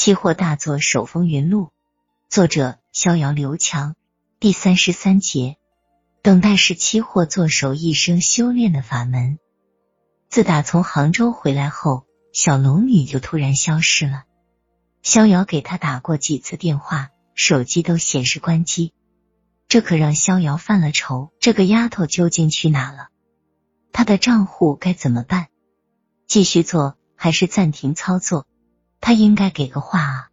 期货大作手风云录，作者逍遥刘强，第三十三节，等待是期货作手一生修炼的法门。自打从杭州回来后，小龙女就突然消失了。逍遥给她打过几次电话，手机都显示关机，这可让逍遥犯了愁。这个丫头究竟去哪了？她的账户该怎么办？继续做还是暂停操作？他应该给个话啊！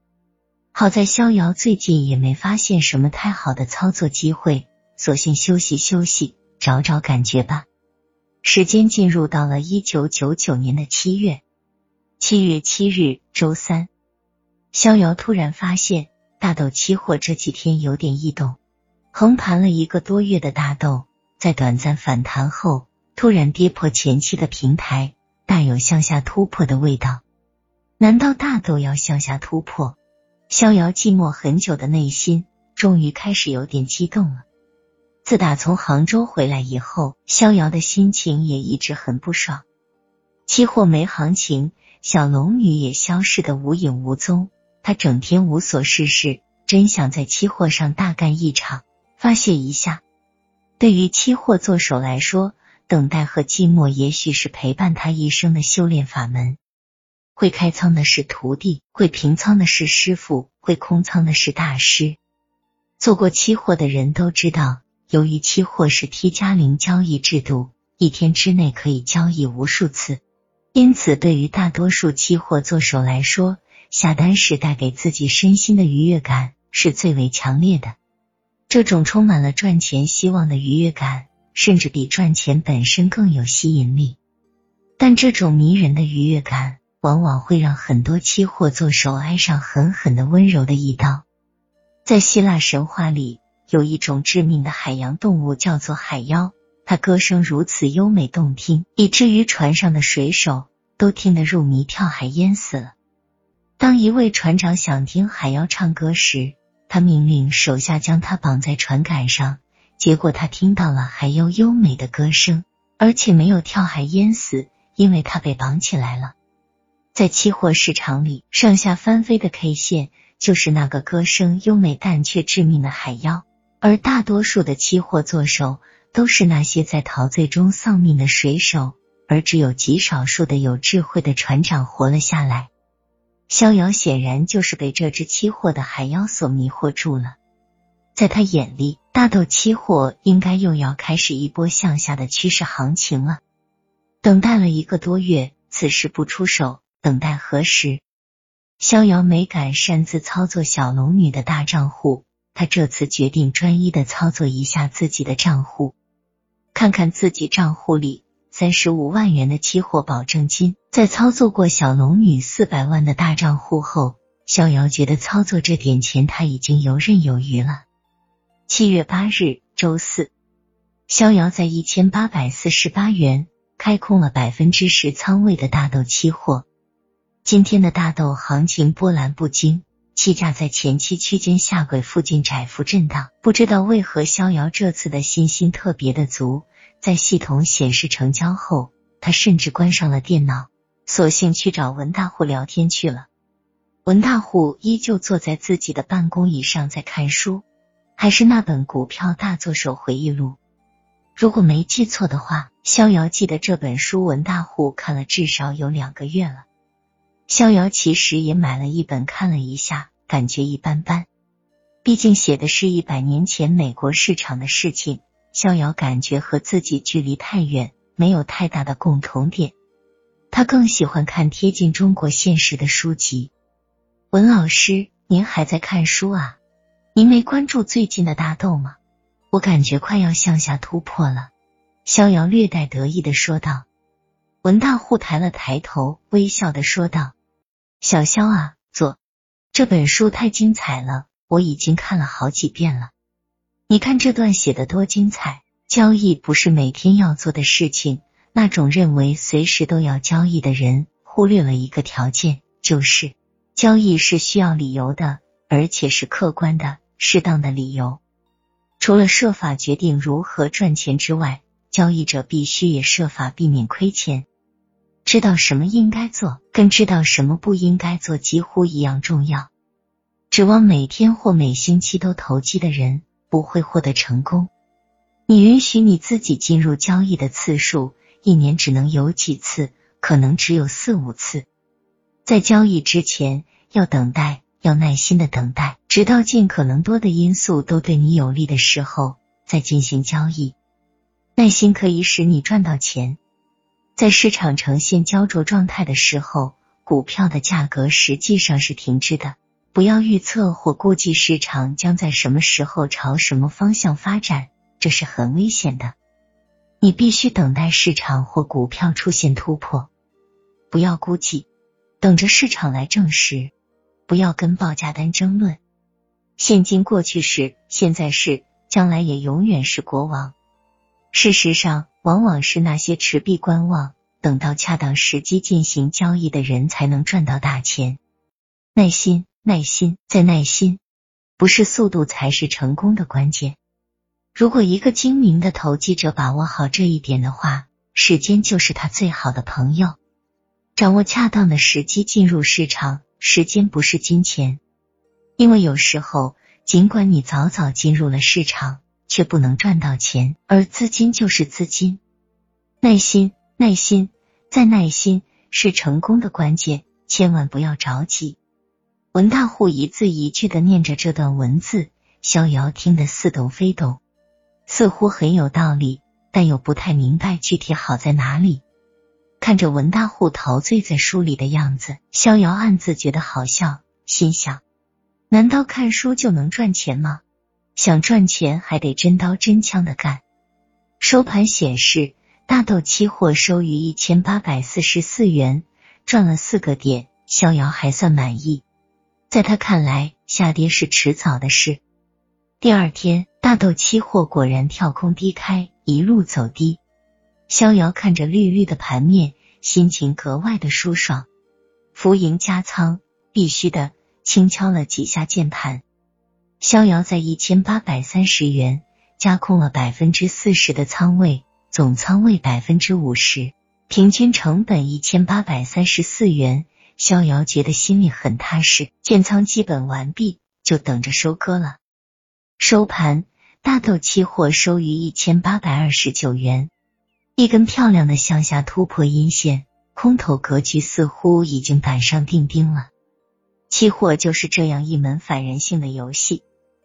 好在逍遥最近也没发现什么太好的操作机会，索性休息休息，找找感觉吧。时间进入到了一九九九年的七月，七月七日周三，逍遥突然发现大豆期货这几天有点异动，横盘了一个多月的大豆，在短暂反弹后突然跌破前期的平台，大有向下突破的味道。难道大豆要向下突破？逍遥寂寞很久的内心终于开始有点激动了。自打从杭州回来以后，逍遥的心情也一直很不爽。期货没行情，小龙女也消失的无影无踪。他整天无所事事，真想在期货上大干一场，发泄一下。对于期货做手来说，等待和寂寞也许是陪伴他一生的修炼法门。会开仓的是徒弟，会平仓的是师傅，会空仓的是大师。做过期货的人都知道，由于期货是 T 加零交易制度，一天之内可以交易无数次，因此对于大多数期货做手来说，下单时带给自己身心的愉悦感是最为强烈的。这种充满了赚钱希望的愉悦感，甚至比赚钱本身更有吸引力。但这种迷人的愉悦感。往往会让很多期货做手挨上狠狠的温柔的一刀。在希腊神话里，有一种致命的海洋动物叫做海妖，它歌声如此优美动听，以至于船上的水手都听得入迷，跳海淹死了。当一位船长想听海妖唱歌时，他命令手下将他绑在船杆上，结果他听到了海妖优美的歌声，而且没有跳海淹死，因为他被绑起来了。在期货市场里，上下翻飞的 K 线就是那个歌声优美但却致命的海妖，而大多数的期货做手都是那些在陶醉中丧命的水手，而只有极少数的有智慧的船长活了下来。逍遥显然就是被这只期货的海妖所迷惑住了，在他眼里，大豆期货应该又要开始一波向下的趋势行情了。等待了一个多月，此时不出手。等待何时？逍遥没敢擅自操作小龙女的大账户，他这次决定专一的操作一下自己的账户，看看自己账户里三十五万元的期货保证金。在操作过小龙女四百万的大账户后，逍遥觉得操作这点钱他已经游刃有余了。七月八日，周四，逍遥在一千八百四十八元开空了百分之十仓位的大豆期货。今天的大豆行情波澜不惊，期价在前期区间下轨附近窄幅震荡。不知道为何逍遥这次的信心特别的足，在系统显示成交后，他甚至关上了电脑，索性去找文大户聊天去了。文大户依旧坐在自己的办公椅上在看书，还是那本《股票大作手回忆录》。如果没记错的话，逍遥记得这本书文大户看了至少有两个月了。逍遥其实也买了一本，看了一下，感觉一般般。毕竟写的是一百年前美国市场的事情，逍遥感觉和自己距离太远，没有太大的共同点。他更喜欢看贴近中国现实的书籍。文老师，您还在看书啊？您没关注最近的大豆吗？我感觉快要向下突破了。逍遥略带得意的说道。文大户抬了抬头，微笑的说道。小肖啊，坐。这本书太精彩了，我已经看了好几遍了。你看这段写的多精彩！交易不是每天要做的事情，那种认为随时都要交易的人，忽略了一个条件，就是交易是需要理由的，而且是客观的、适当的理由。除了设法决定如何赚钱之外，交易者必须也设法避免亏钱。知道什么应该做，跟知道什么不应该做几乎一样重要。指望每天或每星期都投机的人，不会获得成功。你允许你自己进入交易的次数，一年只能有几次，可能只有四五次。在交易之前，要等待，要耐心的等待，直到尽可能多的因素都对你有利的时候，再进行交易。耐心可以使你赚到钱。在市场呈现焦灼状态的时候，股票的价格实际上是停滞的。不要预测或估计市场将在什么时候朝什么方向发展，这是很危险的。你必须等待市场或股票出现突破。不要估计，等着市场来证实。不要跟报价单争论。现今过去式，现在是，将来也永远是国王。事实上，往往是那些持币观望，等到恰当时机进行交易的人才能赚到大钱。耐心。耐心，再耐心，不是速度才是成功的关键。如果一个精明的投机者把握好这一点的话，时间就是他最好的朋友。掌握恰当的时机进入市场，时间不是金钱，因为有时候，尽管你早早进入了市场，却不能赚到钱，而资金就是资金。耐心，耐心，再耐心，是成功的关键，千万不要着急。文大户一字一句的念着这段文字，逍遥听得似懂非懂，似乎很有道理，但又不太明白具体好在哪里。看着文大户陶醉在书里的样子，逍遥暗自觉得好笑，心想：难道看书就能赚钱吗？想赚钱还得真刀真枪的干。收盘显示，大豆期货收于一千八百四十四元，赚了四个点，逍遥还算满意。在他看来，下跌是迟早的事。第二天，大豆期货果然跳空低开，一路走低。逍遥看着绿绿的盘面，心情格外的舒爽。浮盈加仓，必须的，轻敲了几下键盘。逍遥在一千八百三十元加空了百分之四十的仓位，总仓位百分之五十，平均成本一千八百三十四元。逍遥觉得心里很踏实，建仓基本完毕，就等着收割了。收盘，大豆期货收于一千八百二十九元，一根漂亮的向下突破阴线，空头格局似乎已经板上钉钉了。期货就是这样一门反人性的游戏，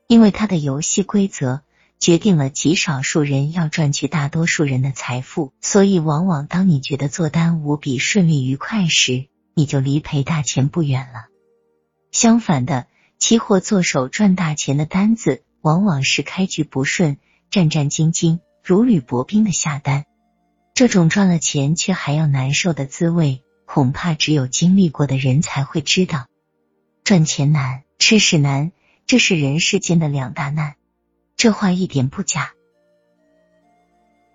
因为它的游戏规则决定了极少数人要赚取大多数人的财富，所以往往当你觉得做单无比顺利愉快时，你就离赔大钱不远了。相反的，期货做手赚大钱的单子，往往是开局不顺，战战兢兢、如履薄冰的下单。这种赚了钱却还要难受的滋味，恐怕只有经历过的人才会知道。赚钱难，吃屎难，这是人世间的两大难。这话一点不假。